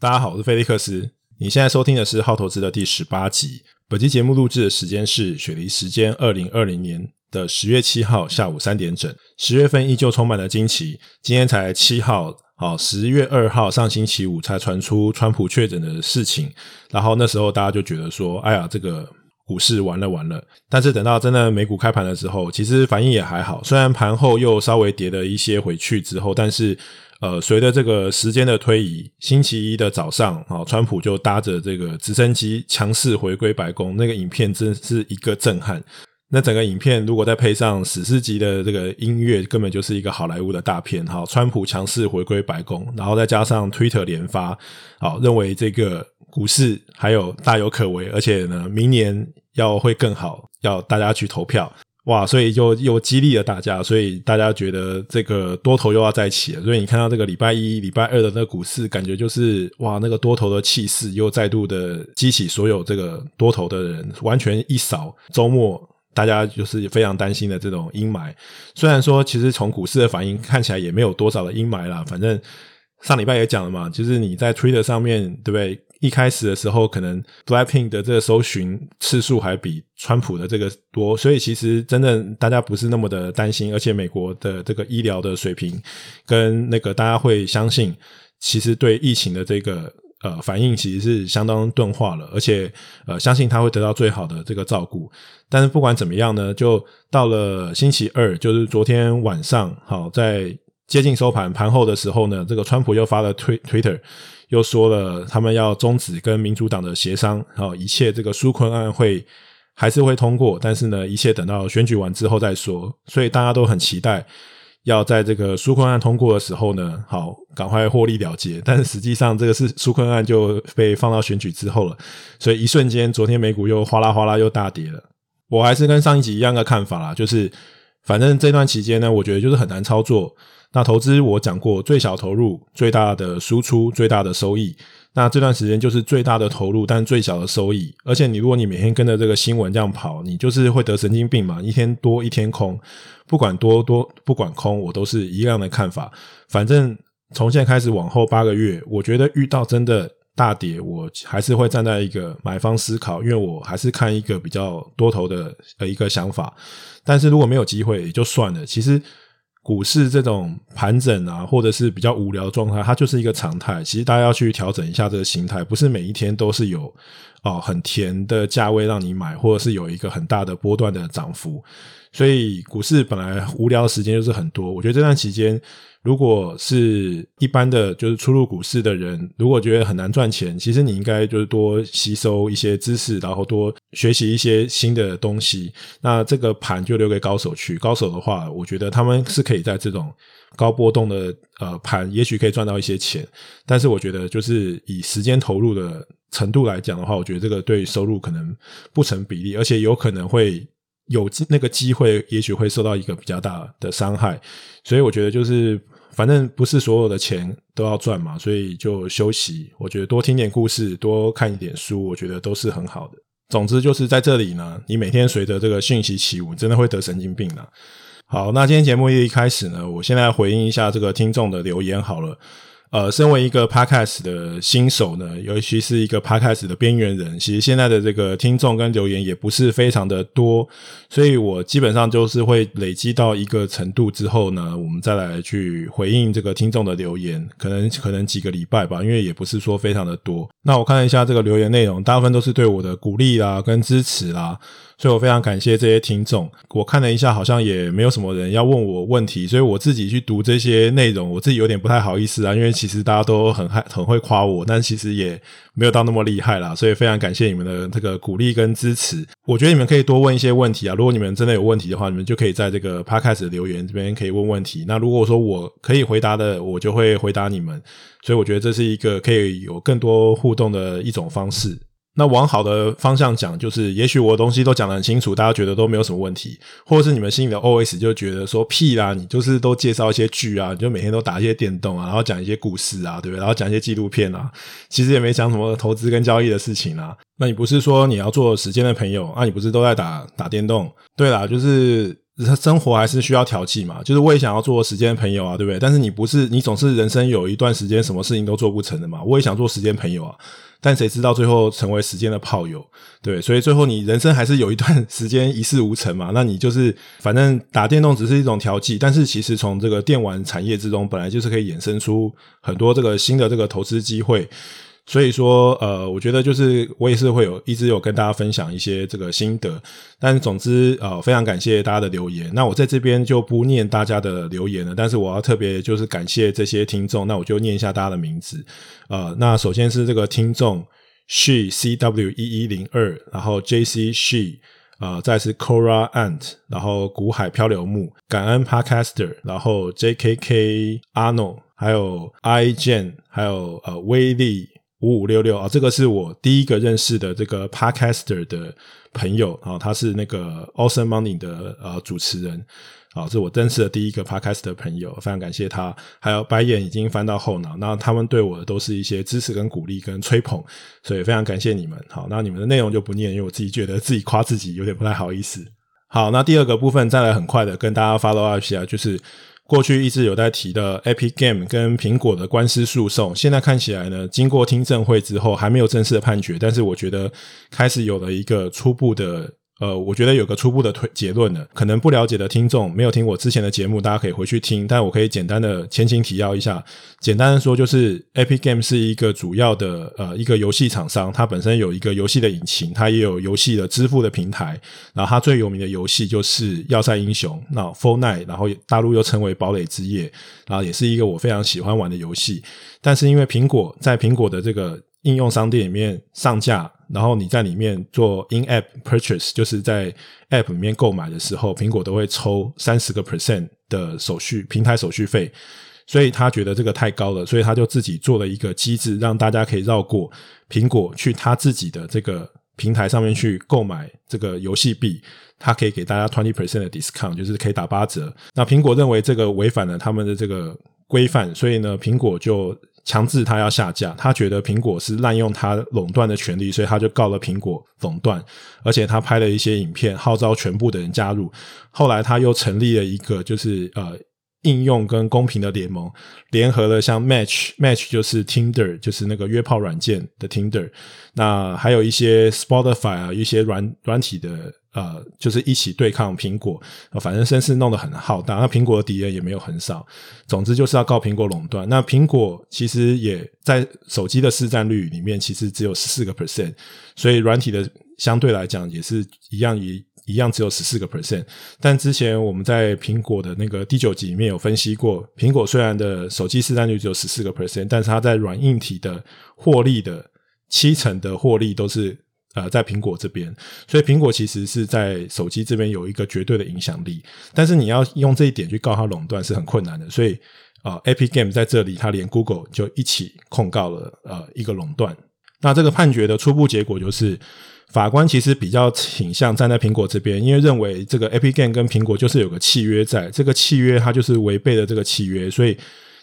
大家好，我是菲利克斯。你现在收听的是《好投资》的第十八集。本期节目录制的时间是雪梨时间二零二零年的十月七号下午三点整。十月份依旧充满了惊奇。今天才七号，好，十月二号上星期五才传出川普确诊的事情。然后那时候大家就觉得说：“哎呀，这个股市完了完了。”但是等到真的美股开盘的时候，其实反应也还好。虽然盘后又稍微跌了一些回去之后，但是。呃，随着这个时间的推移，星期一的早上，啊，川普就搭着这个直升机强势回归白宫，那个影片真是一个震撼。那整个影片如果再配上史诗级的这个音乐，根本就是一个好莱坞的大片。哈，川普强势回归白宫，然后再加上 Twitter 连发，好，认为这个股市还有大有可为，而且呢，明年要会更好，要大家去投票。哇，所以就又激励了大家，所以大家觉得这个多头又要再起了。所以你看到这个礼拜一、礼拜二的那个股市，感觉就是哇，那个多头的气势又再度的激起所有这个多头的人，完全一扫周末大家就是非常担心的这种阴霾。虽然说，其实从股市的反应看起来也没有多少的阴霾啦，反正上礼拜也讲了嘛，就是你在 Twitter 上面，对不对？一开始的时候，可能 Blackpink 的这个搜寻次数还比川普的这个多，所以其实真的大家不是那么的担心，而且美国的这个医疗的水平跟那个大家会相信，其实对疫情的这个呃反应其实是相当钝化了，而且呃相信他会得到最好的这个照顾。但是不管怎么样呢，就到了星期二，就是昨天晚上，好，在接近收盘盘后的时候呢，这个川普又发了推 Twitter。又说了，他们要终止跟民主党的协商，好，一切这个纾困案会还是会通过，但是呢，一切等到选举完之后再说。所以大家都很期待，要在这个纾困案通过的时候呢，好，赶快获利了结。但是实际上，这个是纾困案就被放到选举之后了，所以一瞬间，昨天美股又哗啦哗啦又大跌了。我还是跟上一集一样的看法啦，就是反正这段期间呢，我觉得就是很难操作。那投资我讲过，最小投入，最大的输出，最大的收益。那这段时间就是最大的投入，但最小的收益。而且你如果你每天跟着这个新闻这样跑，你就是会得神经病嘛。一天多一天空，不管多多不管空，我都是一样的看法。反正从现在开始往后八个月，我觉得遇到真的大跌，我还是会站在一个买方思考，因为我还是看一个比较多头的呃一个想法。但是如果没有机会，也就算了。其实。股市这种盘整啊，或者是比较无聊的状态，它就是一个常态。其实大家要去调整一下这个形态，不是每一天都是有哦很甜的价位让你买，或者是有一个很大的波段的涨幅。所以股市本来无聊的时间就是很多。我觉得这段期间。如果是一般的就是初入股市的人，如果觉得很难赚钱，其实你应该就是多吸收一些知识，然后多学习一些新的东西。那这个盘就留给高手去。高手的话，我觉得他们是可以在这种高波动的呃盘，也许可以赚到一些钱。但是我觉得，就是以时间投入的程度来讲的话，我觉得这个对收入可能不成比例，而且有可能会。有那个机会，也许会受到一个比较大的伤害，所以我觉得就是，反正不是所有的钱都要赚嘛，所以就休息。我觉得多听点故事，多看一点书，我觉得都是很好的。总之就是在这里呢，你每天随着这个讯息起舞，真的会得神经病啊。好，那今天节目一开始呢，我现在回应一下这个听众的留言好了。呃，身为一个 podcast 的新手呢，尤其是一个 podcast 的边缘人，其实现在的这个听众跟留言也不是非常的多，所以我基本上就是会累积到一个程度之后呢，我们再来去回应这个听众的留言，可能可能几个礼拜吧，因为也不是说非常的多。那我看了一下这个留言内容，大部分都是对我的鼓励啦跟支持啦。所以我非常感谢这些听众。我看了一下，好像也没有什么人要问我问题，所以我自己去读这些内容，我自己有点不太好意思啊。因为其实大家都很害很会夸我，但其实也没有到那么厉害啦。所以非常感谢你们的这个鼓励跟支持。我觉得你们可以多问一些问题啊。如果你们真的有问题的话，你们就可以在这个 Podcast 留言这边可以问问题。那如果说我可以回答的，我就会回答你们。所以我觉得这是一个可以有更多互动的一种方式。那往好的方向讲，就是也许我的东西都讲得很清楚，大家觉得都没有什么问题，或者是你们心里的 OS 就觉得说屁啦，你就是都介绍一些剧啊，你就每天都打一些电动啊，然后讲一些故事啊，对不对？然后讲一些纪录片啊，其实也没讲什么投资跟交易的事情啊。那你不是说你要做时间的朋友啊？你不是都在打打电动？对啦，就是。生活还是需要调剂嘛，就是我也想要做时间的朋友啊，对不对？但是你不是，你总是人生有一段时间什么事情都做不成的嘛。我也想做时间朋友啊，但谁知道最后成为时间的炮友，对，所以最后你人生还是有一段时间一事无成嘛。那你就是反正打电动只是一种调剂，但是其实从这个电玩产业之中，本来就是可以衍生出很多这个新的这个投资机会。所以说，呃，我觉得就是我也是会有一直有跟大家分享一些这个心得，但总之，呃，非常感谢大家的留言。那我在这边就不念大家的留言了，但是我要特别就是感谢这些听众，那我就念一下大家的名字。呃，那首先是这个听众 she c w 一一零二，然后 j c she，呃，再是 cora ant，然后古海漂流木，感恩 podcaster，然后 j k k arnold，还有 i jane，还有呃威力。五五六六啊，这个是我第一个认识的这个 Podcaster 的朋友啊，他是那个 Awesome Money 的呃主持人啊，这是我认识的第一个 Podcaster 的朋友，非常感谢他。还有白眼已经翻到后脑，那他们对我都是一些支持跟鼓励跟吹捧，所以非常感谢你们。好，那你们的内容就不念，因为我自己觉得自己夸自己有点不太好意思。好，那第二个部分再来很快的跟大家 follow up 一下，就是。过去一直有在提的 Epic Game 跟苹果的官司诉讼，现在看起来呢，经过听证会之后还没有正式的判决，但是我觉得开始有了一个初步的。呃，我觉得有个初步的推结论呢，可能不了解的听众没有听我之前的节目，大家可以回去听。但我可以简单的前情提要一下，简单的说，就是 Epic Game 是一个主要的呃一个游戏厂商，它本身有一个游戏的引擎，它也有游戏的支付的平台。然后它最有名的游戏就是《要塞英雄》，那 four night 然后大陆又称为《堡垒之夜》，然后也是一个我非常喜欢玩的游戏。但是因为苹果在苹果的这个应用商店里面上架，然后你在里面做 in-app purchase，就是在 app 里面购买的时候，苹果都会抽三十个 percent 的手续平台手续费，所以他觉得这个太高了，所以他就自己做了一个机制，让大家可以绕过苹果去他自己的这个平台上面去购买这个游戏币，他可以给大家 twenty percent 的 discount，就是可以打八折。那苹果认为这个违反了他们的这个规范，所以呢，苹果就。强制他要下架，他觉得苹果是滥用他垄断的权利，所以他就告了苹果垄断。而且他拍了一些影片，号召全部的人加入。后来他又成立了一个，就是呃应用跟公平的联盟，联合了像 Match，Match 就是 Tinder，就是那个约炮软件的 Tinder。那还有一些 Spotify 啊，一些软软体的。呃，就是一起对抗苹果，反正声势弄得很浩大。那苹果的敌人也没有很少，总之就是要告苹果垄断。那苹果其实也在手机的市占率里面，其实只有十四个 percent，所以软体的相对来讲也是一样，一一样只有十四个 percent。但之前我们在苹果的那个第九集里面有分析过，苹果虽然的手机市占率只有十四个 percent，但是它在软硬体的获利的七成的获利都是。呃，在苹果这边，所以苹果其实是在手机这边有一个绝对的影响力，但是你要用这一点去告它垄断是很困难的。所以啊，呃，Epic Game 在这里，它连 Google 就一起控告了呃一个垄断。那这个判决的初步结果就是，法官其实比较倾向站在苹果这边，因为认为这个 a p i Game 跟苹果就是有个契约在，这个契约它就是违背了这个契约，所以。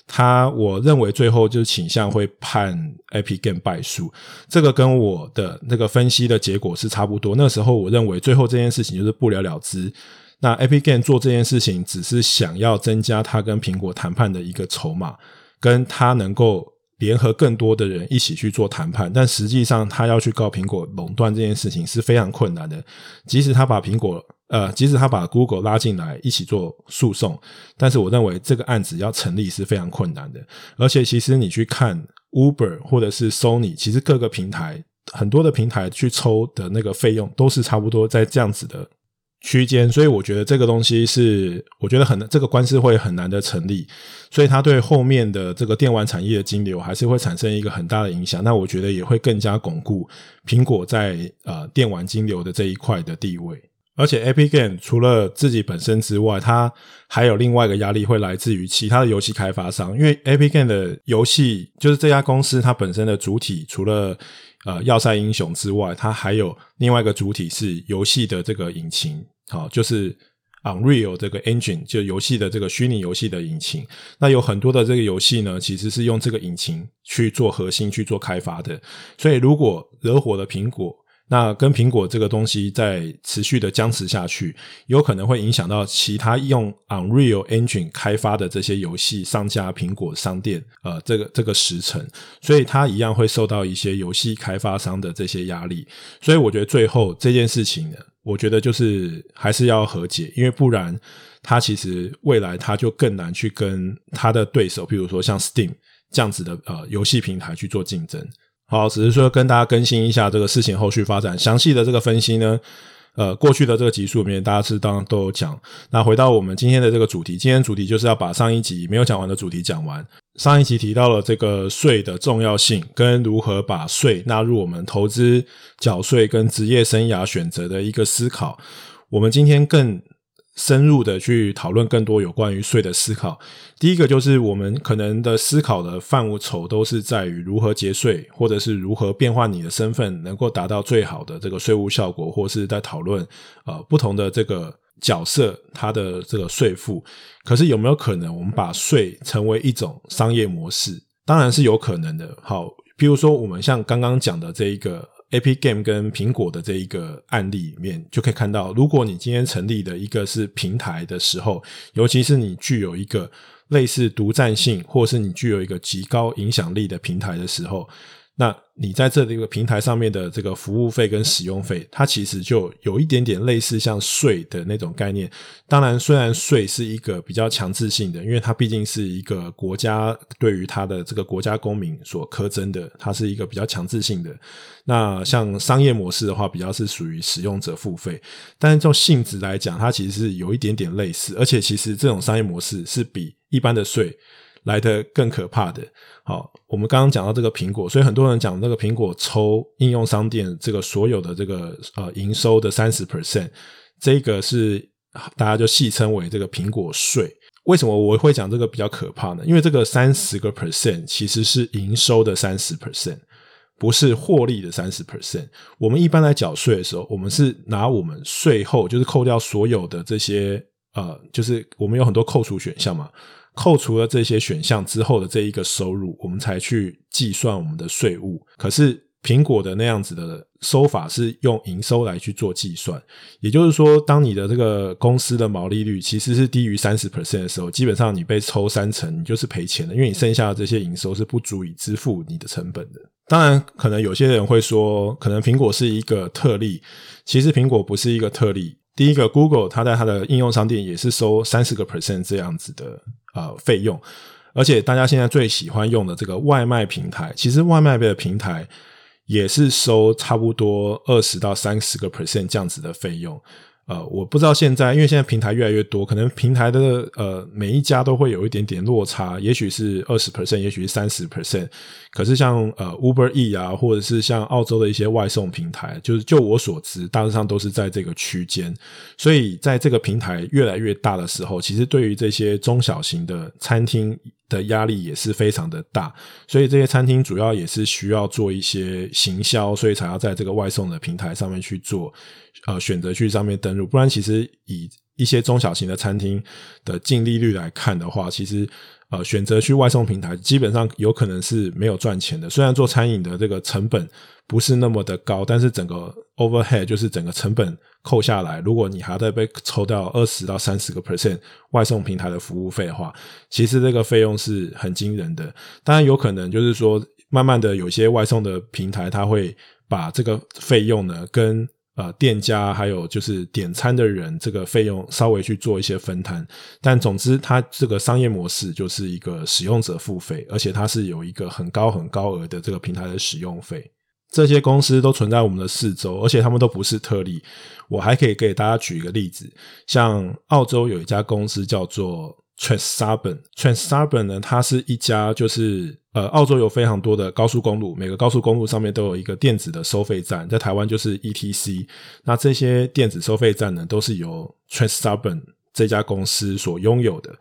他我认为最后就是倾向会判 Epic Game 败诉，这个跟我的那个分析的结果是差不多。那时候我认为最后这件事情就是不了了之。那 Epic Game 做这件事情只是想要增加他跟苹果谈判的一个筹码，跟他能够联合更多的人一起去做谈判。但实际上他要去告苹果垄断这件事情是非常困难的，即使他把苹果。呃，即使他把 Google 拉进来一起做诉讼，但是我认为这个案子要成立是非常困难的。而且，其实你去看 Uber 或者是 Sony，其实各个平台很多的平台去抽的那个费用都是差不多在这样子的区间，所以我觉得这个东西是我觉得很这个官司会很难的成立，所以它对后面的这个电玩产业的金流还是会产生一个很大的影响。那我觉得也会更加巩固苹果在呃电玩金流的这一块的地位。而且，Epic Game 除了自己本身之外，它还有另外一个压力会来自于其他的游戏开发商。因为 Epic Game 的游戏就是这家公司它本身的主体，除了呃《要塞英雄》之外，它还有另外一个主体是游戏的这个引擎，好，就是 Unreal 这个 Engine，就游戏的这个虚拟游戏的引擎。那有很多的这个游戏呢，其实是用这个引擎去做核心去做开发的。所以，如果惹火了苹果，那跟苹果这个东西在持续的僵持下去，有可能会影响到其他用 Unreal Engine 开发的这些游戏上架苹果商店，呃，这个这个时程，所以它一样会受到一些游戏开发商的这些压力。所以我觉得最后这件事情呢，我觉得就是还是要和解，因为不然它其实未来它就更难去跟它的对手，比如说像 Steam 这样子的呃游戏平台去做竞争。好，只是说跟大家更新一下这个事情后续发展，详细的这个分析呢，呃，过去的这个集数里面大家是当然都有讲。那回到我们今天的这个主题，今天主题就是要把上一集没有讲完的主题讲完。上一集提到了这个税的重要性，跟如何把税纳入我们投资、缴税跟职业生涯选择的一个思考。我们今天更。深入的去讨论更多有关于税的思考。第一个就是我们可能的思考的范畴都是在于如何节税，或者是如何变换你的身份，能够达到最好的这个税务效果，或是在讨论呃不同的这个角色它的这个税负。可是有没有可能我们把税成为一种商业模式？当然是有可能的。好，比如说我们像刚刚讲的这一个。A.P. Game 跟苹果的这一个案例里面，就可以看到，如果你今天成立的一个是平台的时候，尤其是你具有一个类似独占性，或是你具有一个极高影响力的平台的时候。那你在这一个平台上面的这个服务费跟使用费，它其实就有一点点类似像税的那种概念。当然，虽然税是一个比较强制性的，因为它毕竟是一个国家对于它的这个国家公民所苛征的，它是一个比较强制性的。那像商业模式的话，比较是属于使用者付费。但是，就性质来讲，它其实是有一点点类似，而且其实这种商业模式是比一般的税来得更可怕的。好，我们刚刚讲到这个苹果，所以很多人讲那个苹果抽应用商店这个所有的这个呃营收的三十 percent，这个是大家就戏称为这个苹果税。为什么我会讲这个比较可怕呢？因为这个三十个 percent 其实是营收的三十 percent，不是获利的三十 percent。我们一般来缴税的时候，我们是拿我们税后就是扣掉所有的这些呃，就是我们有很多扣除选项嘛。扣除了这些选项之后的这一个收入，我们才去计算我们的税务。可是苹果的那样子的收法是用营收来去做计算，也就是说，当你的这个公司的毛利率其实是低于三十 percent 的时候，基本上你被抽三成，你就是赔钱的，因为你剩下的这些营收是不足以支付你的成本的。当然，可能有些人会说，可能苹果是一个特例，其实苹果不是一个特例。第一个，Google 它在它的应用商店也是收三十个 percent 这样子的呃费用，而且大家现在最喜欢用的这个外卖平台，其实外卖的平台也是收差不多二十到三十个 percent 这样子的费用。呃，我不知道现在，因为现在平台越来越多，可能平台的呃每一家都会有一点点落差，也许是二十 percent，也许是三十 percent。可是像呃 Uber E 啊，或者是像澳洲的一些外送平台，就是就我所知，大致上都是在这个区间。所以在这个平台越来越大的时候，其实对于这些中小型的餐厅的压力也是非常的大。所以这些餐厅主要也是需要做一些行销，所以才要在这个外送的平台上面去做。呃，选择去上面登录，不然其实以一些中小型的餐厅的净利率来看的话，其实呃，选择去外送平台，基本上有可能是没有赚钱的。虽然做餐饮的这个成本不是那么的高，但是整个 overhead 就是整个成本扣下来，如果你还在被抽掉二十到三十个 percent 外送平台的服务费的话，其实这个费用是很惊人的。当然有可能就是说，慢慢的有些外送的平台，它会把这个费用呢跟呃，店家还有就是点餐的人，这个费用稍微去做一些分摊，但总之，它这个商业模式就是一个使用者付费，而且它是有一个很高很高额的这个平台的使用费。这些公司都存在我们的四周，而且他们都不是特例。我还可以给大家举一个例子，像澳洲有一家公司叫做 Transurban，Transurban 呢，它是一家就是。呃，澳洲有非常多的高速公路，每个高速公路上面都有一个电子的收费站，在台湾就是 ETC。那这些电子收费站呢，都是由 Transurban 这家公司所拥有的。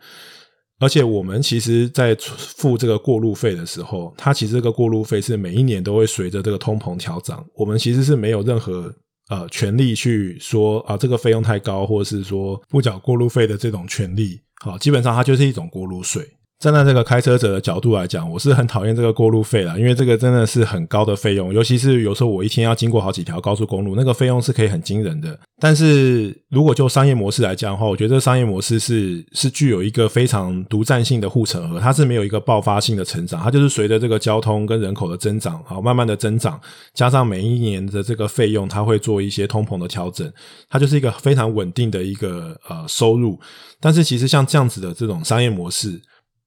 而且我们其实，在付这个过路费的时候，它其实这个过路费是每一年都会随着这个通膨调涨。我们其实是没有任何呃权利去说啊，这个费用太高，或者是说不缴过路费的这种权利。好，基本上它就是一种过路税。站在这个开车者的角度来讲，我是很讨厌这个过路费啦，因为这个真的是很高的费用，尤其是有时候我一天要经过好几条高速公路，那个费用是可以很惊人的。但是如果就商业模式来讲的话，我觉得这商业模式是是具有一个非常独占性的护城河，它是没有一个爆发性的成长，它就是随着这个交通跟人口的增长，好慢慢的增长，加上每一年的这个费用，它会做一些通膨的调整，它就是一个非常稳定的一个呃收入。但是其实像这样子的这种商业模式，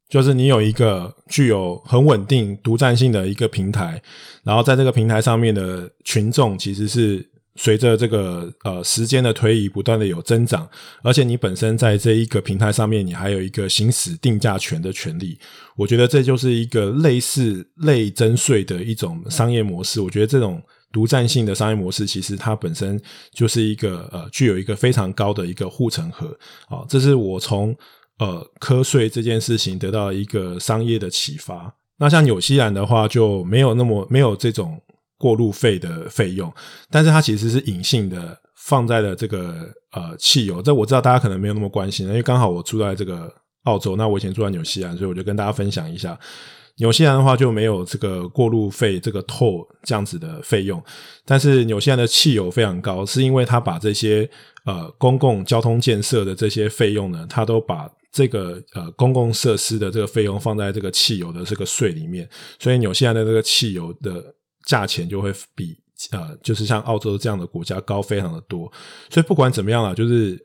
就是你有一个具有很稳定独占性的一个平台，然后在这个平台上面的群众其实是随着这个呃时间的推移不断的有增长，而且你本身在这一个平台上面，你还有一个行使定价权的权利。我觉得这就是一个类似类征税的一种商业模式。我觉得这种独占性的商业模式，其实它本身就是一个呃具有一个非常高的一个护城河。啊，这是我从。呃，瞌睡这件事情得到一个商业的启发。那像纽西兰的话，就没有那么没有这种过路费的费用，但是它其实是隐性的放在了这个呃汽油。这我知道大家可能没有那么关心，因为刚好我住在这个澳洲，那我以前住在纽西兰，所以我就跟大家分享一下。纽西兰的话就没有这个过路费这个 toll 这样子的费用，但是纽西兰的汽油非常高，是因为它把这些呃公共交通建设的这些费用呢，它都把。这个呃公共设施的这个费用放在这个汽油的这个税里面，所以纽西兰的这个汽油的价钱就会比呃就是像澳洲这样的国家高非常的多。所以不管怎么样啊，就是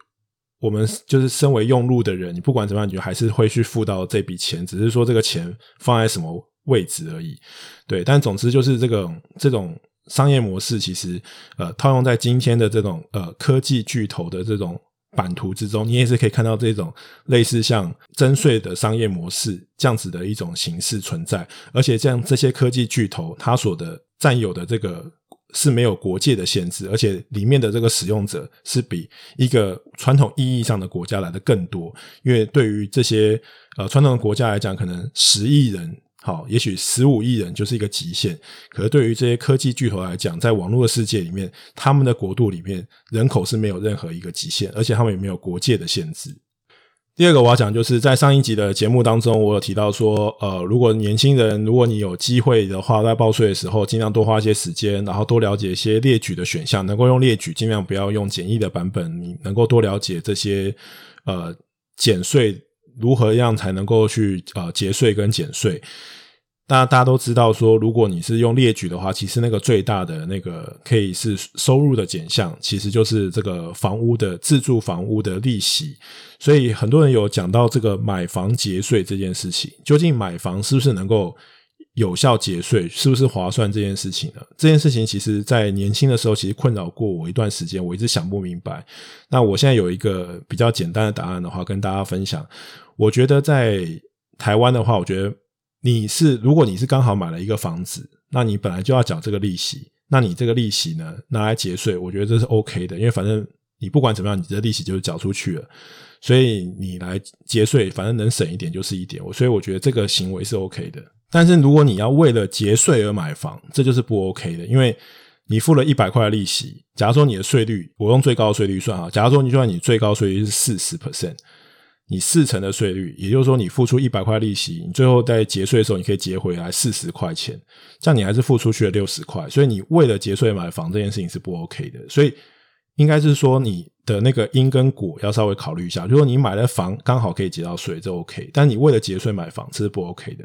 我们就是身为用路的人，你不管怎么样，你还是会去付到这笔钱，只是说这个钱放在什么位置而已。对，但总之就是这个这种商业模式，其实呃套用在今天的这种呃科技巨头的这种。版图之中，你也是可以看到这种类似像征税的商业模式这样子的一种形式存在，而且像这些科技巨头，它所的占有的这个是没有国界的限制，而且里面的这个使用者是比一个传统意义上的国家来的更多，因为对于这些呃传统的国家来讲，可能十亿人。好，也许十五亿人就是一个极限。可是对于这些科技巨头来讲，在网络的世界里面，他们的国度里面人口是没有任何一个极限，而且他们也没有国界的限制。第二个我要讲，就是在上一集的节目当中，我有提到说，呃，如果年轻人，如果你有机会的话，在报税的时候，尽量多花一些时间，然后多了解一些列举的选项，能够用列举，尽量不要用简易的版本。你能够多了解这些，呃，减税。如何样才能够去呃节税跟减税？那大家都知道说，如果你是用列举的话，其实那个最大的那个可以是收入的减项，其实就是这个房屋的自住房屋的利息。所以很多人有讲到这个买房节税这件事情，究竟买房是不是能够？有效节税是不是划算这件事情呢？这件事情其实，在年轻的时候，其实困扰过我一段时间，我一直想不明白。那我现在有一个比较简单的答案的话，跟大家分享。我觉得在台湾的话，我觉得你是如果你是刚好买了一个房子，那你本来就要缴这个利息，那你这个利息呢，拿来节税，我觉得这是 OK 的，因为反正你不管怎么样，你这利息就是缴出去了，所以你来节税，反正能省一点就是一点。我所以我觉得这个行为是 OK 的。但是如果你要为了节税而买房，这就是不 OK 的，因为你付了一百块的利息。假如说你的税率，我用最高的税率算哈，假如说你就算你最高税率是四十 percent，你四成的税率，也就是说你付出一百块利息，你最后在结税的时候，你可以结回来四十块钱，这样你还是付出去了六十块，所以你为了结税买房这件事情是不 OK 的，所以应该是说你。的那个因跟果要稍微考虑一下，如果你买了房刚好可以结到税，这 OK。但你为了结税买房，这是不 OK 的。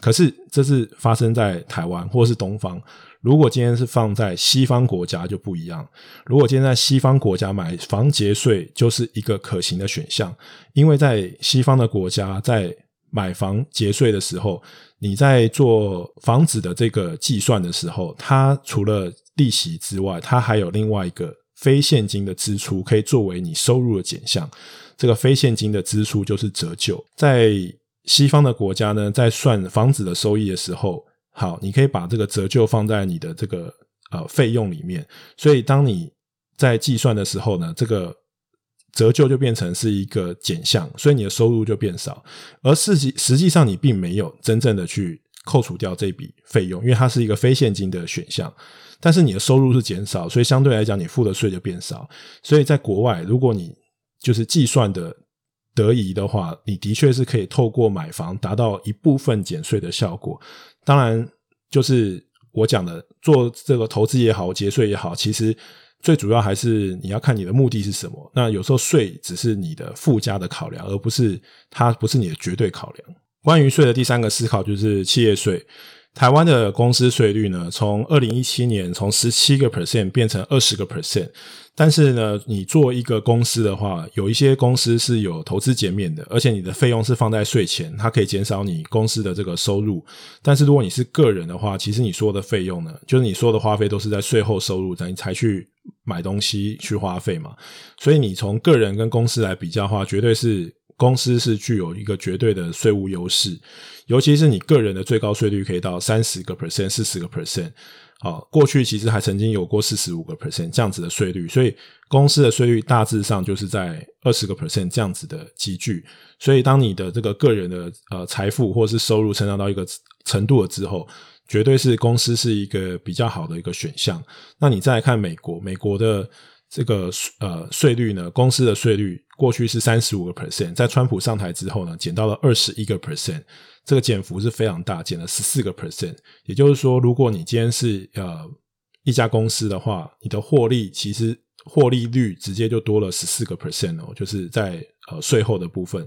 可是这是发生在台湾或是东方。如果今天是放在西方国家就不一样。如果今天在西方国家买房节税，就是一个可行的选项，因为在西方的国家，在买房节税的时候，你在做房子的这个计算的时候，它除了利息之外，它还有另外一个。非现金的支出可以作为你收入的减项，这个非现金的支出就是折旧。在西方的国家呢，在算房子的收益的时候，好，你可以把这个折旧放在你的这个呃费用里面。所以当你在计算的时候呢，这个折旧就变成是一个减项，所以你的收入就变少。而实际实际上你并没有真正的去扣除掉这笔费用，因为它是一个非现金的选项。但是你的收入是减少，所以相对来讲，你付的税就变少。所以在国外，如果你就是计算的得宜的话，你的确是可以透过买房达到一部分减税的效果。当然，就是我讲的做这个投资也好，节税也好，其实最主要还是你要看你的目的是什么。那有时候税只是你的附加的考量，而不是它不是你的绝对考量。关于税的第三个思考就是企业税。台湾的公司税率呢，从二零一七年从十七个 percent 变成二十个 percent，但是呢，你做一个公司的话，有一些公司是有投资减免的，而且你的费用是放在税前，它可以减少你公司的这个收入。但是如果你是个人的话，其实你所有的费用呢，就是你所有的花费都是在税后收入，你才去买东西去花费嘛。所以你从个人跟公司来比较的话，绝对是。公司是具有一个绝对的税务优势，尤其是你个人的最高税率可以到三十个 percent、四十个 percent。好，过去其实还曾经有过四十五个 percent 这样子的税率，所以公司的税率大致上就是在二十个 percent 这样子的级距。所以，当你的这个个人的呃财富或是收入成长到一个程度了之后，绝对是公司是一个比较好的一个选项。那你再来看美国，美国的。这个呃税率呢，公司的税率过去是三十五个 percent，在川普上台之后呢，减到了二十一个 percent，这个减幅是非常大，减了十四个 percent。也就是说，如果你今天是呃一家公司的话，你的获利其实获利率直接就多了十四个 percent 哦，就是在呃税后的部分。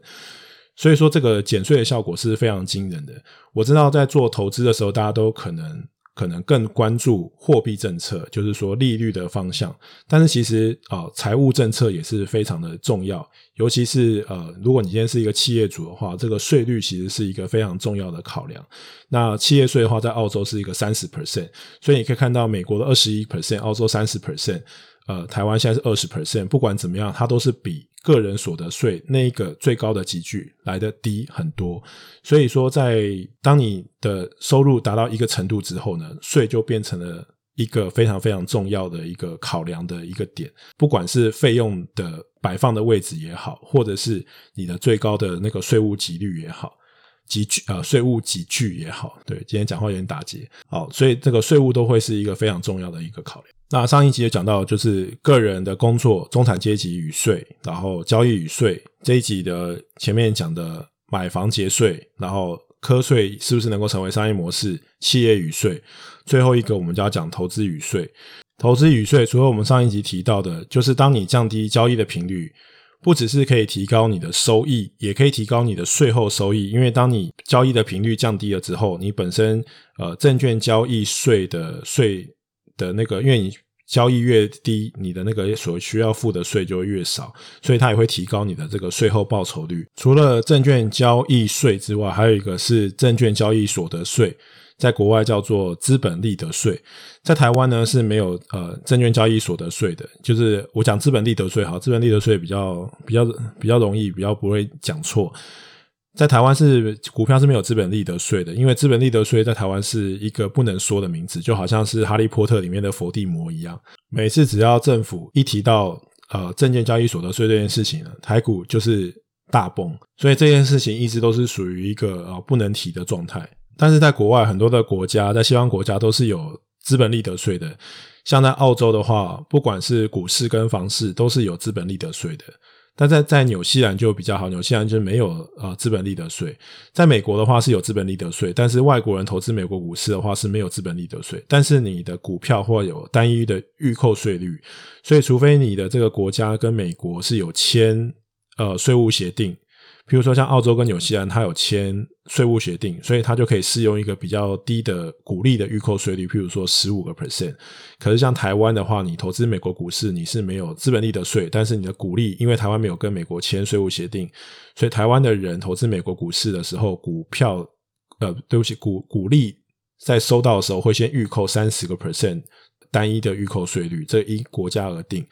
所以说，这个减税的效果是非常惊人的。我知道在做投资的时候，大家都可能。可能更关注货币政策，就是说利率的方向。但是其实啊，财务政策也是非常的重要。尤其是呃，如果你今天是一个企业主的话，这个税率其实是一个非常重要的考量。那企业税的话，在澳洲是一个三十 percent，所以你可以看到美国的二十一 percent，澳洲三十 percent。呃，台湾现在是二十 percent，不管怎么样，它都是比个人所得税那一个最高的集聚来的低很多。所以说，在当你的收入达到一个程度之后呢，税就变成了一个非常非常重要的一个考量的一个点。不管是费用的摆放的位置也好，或者是你的最高的那个税务级率也好，集聚呃税务集聚也好，对，今天讲话有点打结。好，所以这个税务都会是一个非常重要的一个考量。那上一集也讲到，就是个人的工作、中产阶级与税，然后交易与税。这一集的前面讲的买房节税，然后课税是不是能够成为商业模式？企业与税，最后一个我们就要讲投资与税。投资与税，除了我们上一集提到的，就是当你降低交易的频率，不只是可以提高你的收益，也可以提高你的税后收益。因为当你交易的频率降低了之后，你本身呃证券交易税的税的那个，因为你交易越低，你的那个所需要付的税就会越少，所以它也会提高你的这个税后报酬率。除了证券交易税之外，还有一个是证券交易所得税，在国外叫做资本利得税，在台湾呢是没有呃证券交易所得税的。就是我讲资本利得税，好，资本利得税比较比较比较容易，比较不会讲错。在台湾是股票是没有资本利得税的，因为资本利得税在台湾是一个不能说的名字，就好像是哈利波特里面的伏地魔一样。每次只要政府一提到呃证券交易所得税这件事情呢，台股就是大崩，所以这件事情一直都是属于一个呃不能提的状态。但是在国外很多的国家，在西方国家都是有资本利得税的，像在澳洲的话，不管是股市跟房市都是有资本利得税的。但在在纽西兰就比较好，纽西兰就没有呃资本利得税。在美国的话是有资本利得税，但是外国人投资美国股市的话是没有资本利得税。但是你的股票或有单一的预扣税率，所以除非你的这个国家跟美国是有签呃税务协定。譬如说，像澳洲跟纽西兰，它有签税务协定，所以它就可以适用一个比较低的股利的预扣税率，譬如说十五个 percent。可是像台湾的话，你投资美国股市，你是没有资本利得税，但是你的股利，因为台湾没有跟美国签税务协定，所以台湾的人投资美国股市的时候，股票呃，对不起，股股利在收到的时候会先预扣三十个 percent 单一的预扣税率，这依国家而定。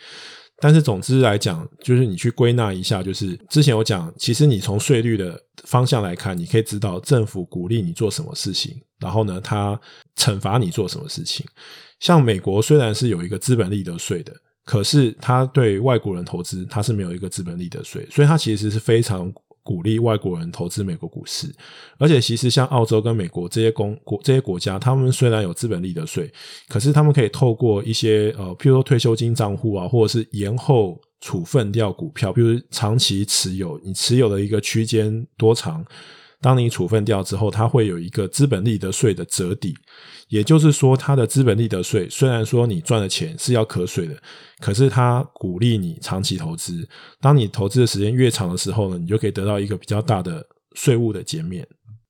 但是总之来讲，就是你去归纳一下，就是之前我讲，其实你从税率的方向来看，你可以知道政府鼓励你做什么事情，然后呢，他惩罚你做什么事情。像美国虽然是有一个资本利得税的，可是他对外国人投资他是没有一个资本利得税，所以它其实是非常鼓励外国人投资美国股市。而且，其实像澳洲跟美国这些公国这些国家，他们虽然有资本利得税，可是他们可以透过一些呃，譬如说退休金账户啊，或者是延后处分掉股票，比如长期持有，你持有的一个区间多长。当你处分掉之后，它会有一个资本利得税的折抵，也就是说，它的资本利得税虽然说你赚的钱是要课税的，可是它鼓励你长期投资。当你投资的时间越长的时候呢，你就可以得到一个比较大的税务的减免。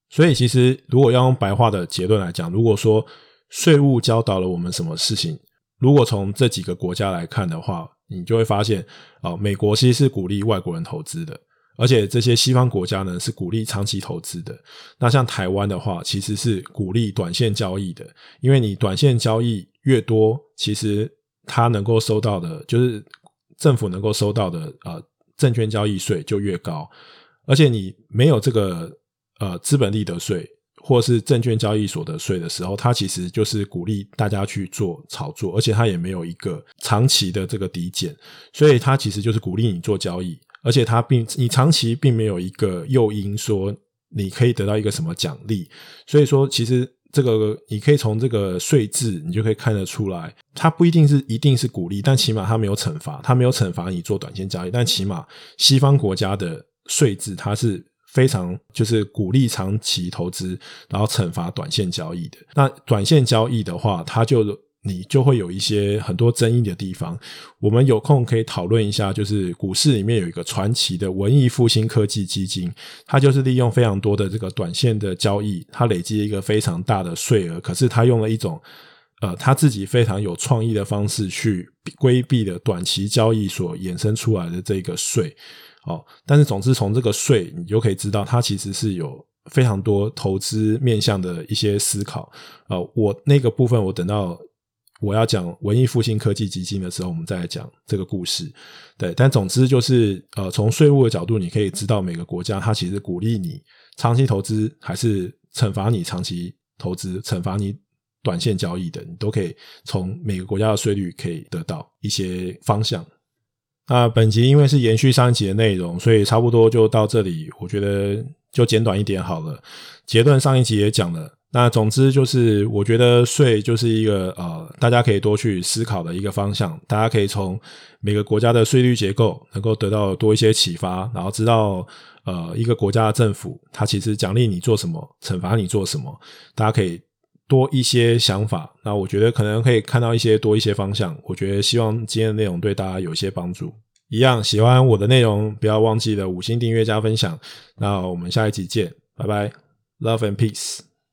所以，其实如果要用白话的结论来讲，如果说税务教导了我们什么事情，如果从这几个国家来看的话，你就会发现，哦，美国其实是鼓励外国人投资的。而且这些西方国家呢，是鼓励长期投资的。那像台湾的话，其实是鼓励短线交易的，因为你短线交易越多，其实它能够收到的，就是政府能够收到的呃证券交易税就越高。而且你没有这个呃资本利得税或是证券交易所得税的时候，它其实就是鼓励大家去做炒作，而且它也没有一个长期的这个抵减，所以它其实就是鼓励你做交易。而且它并你长期并没有一个诱因说你可以得到一个什么奖励，所以说其实这个你可以从这个税制你就可以看得出来，它不一定是一定是鼓励，但起码它没有惩罚，它没有惩罚你做短线交易，但起码西方国家的税制它是非常就是鼓励长期投资，然后惩罚短线交易的。那短线交易的话，它就。你就会有一些很多争议的地方，我们有空可以讨论一下。就是股市里面有一个传奇的文艺复兴科技基金，它就是利用非常多的这个短线的交易，它累积一个非常大的税额。可是它用了一种呃，他自己非常有创意的方式去规避了短期交易所衍生出来的这个税。哦，但是总之从这个税，你就可以知道它其实是有非常多投资面向的一些思考。呃，我那个部分我等到。我要讲文艺复兴科技基金的时候，我们再来讲这个故事。对，但总之就是，呃，从税务的角度，你可以知道每个国家它其实鼓励你长期投资，还是惩罚你长期投资，惩罚你短线交易的，你都可以从每个国家的税率可以得到一些方向。那本集因为是延续上一集的内容，所以差不多就到这里。我觉得就简短一点好了。结论上一集也讲了。那总之就是，我觉得税就是一个呃，大家可以多去思考的一个方向。大家可以从每个国家的税率结构能够得到多一些启发，然后知道呃，一个国家的政府它其实奖励你做什么，惩罚你做什么。大家可以多一些想法。那我觉得可能可以看到一些多一些方向。我觉得希望今天的内容对大家有一些帮助。一样喜欢我的内容，不要忘记了五星订阅加分享。那我们下一集见，拜拜，Love and Peace。